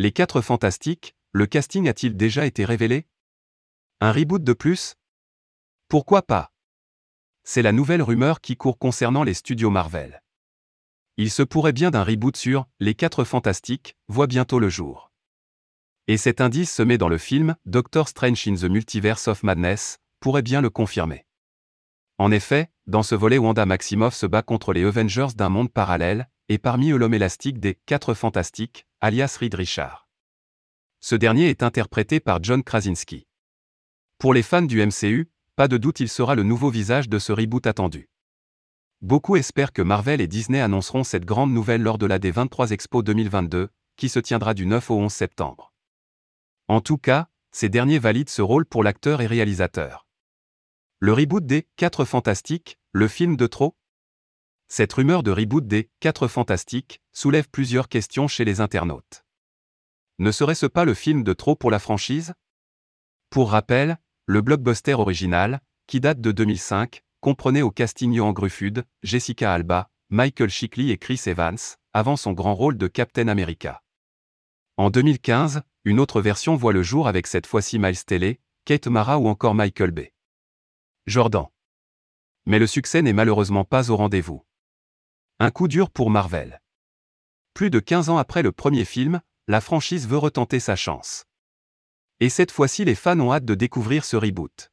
Les 4 Fantastiques, le casting a-t-il déjà été révélé? Un reboot de plus? Pourquoi pas? C'est la nouvelle rumeur qui court concernant les studios Marvel. Il se pourrait bien d'un reboot sur Les 4 Fantastiques, voit bientôt le jour. Et cet indice semé dans le film Doctor Strange in the Multiverse of Madness pourrait bien le confirmer. En effet, dans ce volet Wanda Maximoff se bat contre les Avengers d'un monde parallèle, et parmi eux l'homme élastique des Quatre Fantastiques, alias Reed Richard. Ce dernier est interprété par John Krasinski. Pour les fans du MCU, pas de doute il sera le nouveau visage de ce reboot attendu. Beaucoup espèrent que Marvel et Disney annonceront cette grande nouvelle lors de la D23 Expo 2022, qui se tiendra du 9 au 11 septembre. En tout cas, ces derniers valident ce rôle pour l'acteur et réalisateur. Le reboot des 4 Fantastiques, le film de trop Cette rumeur de reboot des 4 Fantastiques soulève plusieurs questions chez les internautes. Ne serait-ce pas le film de trop pour la franchise? Pour rappel, le blockbuster original, qui date de 2005, comprenait au casting Johan Gruffud, Jessica Alba, Michael Shickley et Chris Evans, avant son grand rôle de Captain America. En 2015, une autre version voit le jour avec cette fois-ci Miles Teller, Kate Mara ou encore Michael Bay. Jordan. Mais le succès n'est malheureusement pas au rendez-vous. Un coup dur pour Marvel. Plus de 15 ans après le premier film, la franchise veut retenter sa chance. Et cette fois-ci les fans ont hâte de découvrir ce reboot.